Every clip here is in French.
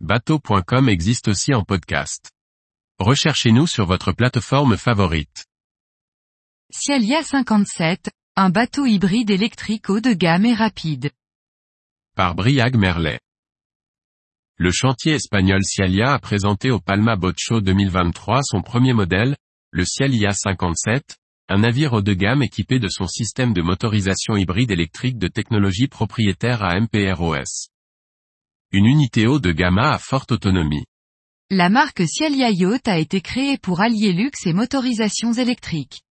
bateau.com existe aussi en podcast. Recherchez-nous sur votre plateforme favorite. Cialia 57, un bateau hybride électrique haut de gamme et rapide. Par Briag Merlet. Le chantier espagnol Cialia a présenté au Palma Boat Show 2023 son premier modèle, le Cialia 57, un navire haut de gamme équipé de son système de motorisation hybride électrique de technologie propriétaire à MPROS. Unité haut de gamma à forte autonomie. La marque Cialia Yacht a été créée pour allier luxe et motorisations électriques.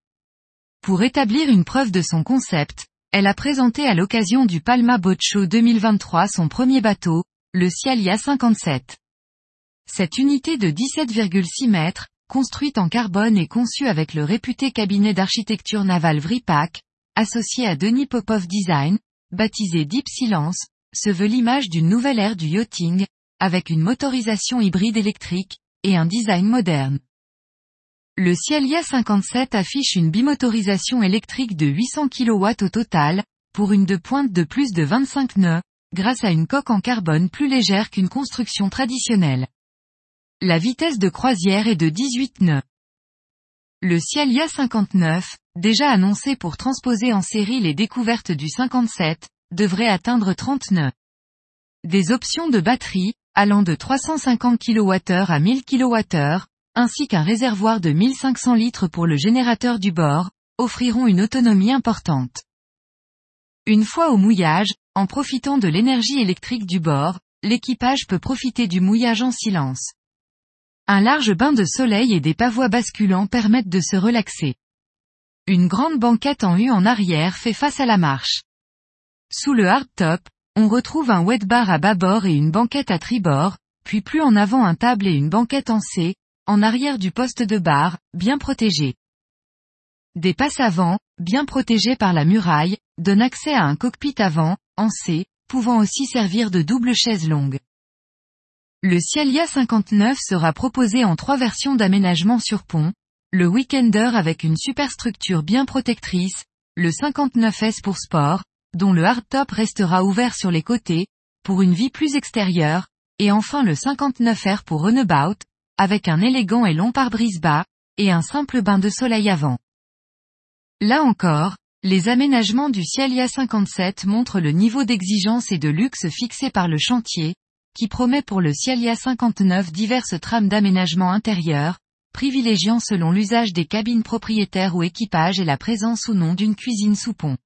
Pour établir une preuve de son concept, elle a présenté à l'occasion du Palma Boat Show 2023 son premier bateau, le Cialia 57. Cette unité de 17,6 mètres, construite en carbone et conçue avec le réputé cabinet d'architecture navale Vripak, associé à Denis Popov Design, baptisé Deep Silence, se veut l'image d'une nouvelle ère du yachting, avec une motorisation hybride électrique, et un design moderne. Le Cialia 57 affiche une bimotorisation électrique de 800 kW au total, pour une de pointe de plus de 25 nœuds, grâce à une coque en carbone plus légère qu'une construction traditionnelle. La vitesse de croisière est de 18 nœuds. Le Cialia 59, déjà annoncé pour transposer en série les découvertes du 57, devrait atteindre 30 nœuds. Des options de batterie, allant de 350 kWh à 1000 kWh, ainsi qu'un réservoir de 1500 litres pour le générateur du bord, offriront une autonomie importante. Une fois au mouillage, en profitant de l'énergie électrique du bord, l'équipage peut profiter du mouillage en silence. Un large bain de soleil et des pavois basculants permettent de se relaxer. Une grande banquette en U en arrière fait face à la marche. Sous le hardtop, on retrouve un wet bar à bâbord et une banquette à tribord, puis plus en avant un table et une banquette en C, en arrière du poste de bar, bien protégé. Des passes avant, bien protégées par la muraille, donnent accès à un cockpit avant, en C, pouvant aussi servir de double chaise longue. Le Cialia 59 sera proposé en trois versions d'aménagement sur pont, le Weekender avec une superstructure bien protectrice, le 59S pour sport, dont le hardtop restera ouvert sur les côtés, pour une vie plus extérieure, et enfin le 59R pour runabout, avec un élégant et long pare-brise bas, et un simple bain de soleil avant. Là encore, les aménagements du Cialia 57 montrent le niveau d'exigence et de luxe fixé par le chantier, qui promet pour le Cialia 59 diverses trames d'aménagement intérieur, privilégiant selon l'usage des cabines propriétaires ou équipages et la présence ou non d'une cuisine sous pont.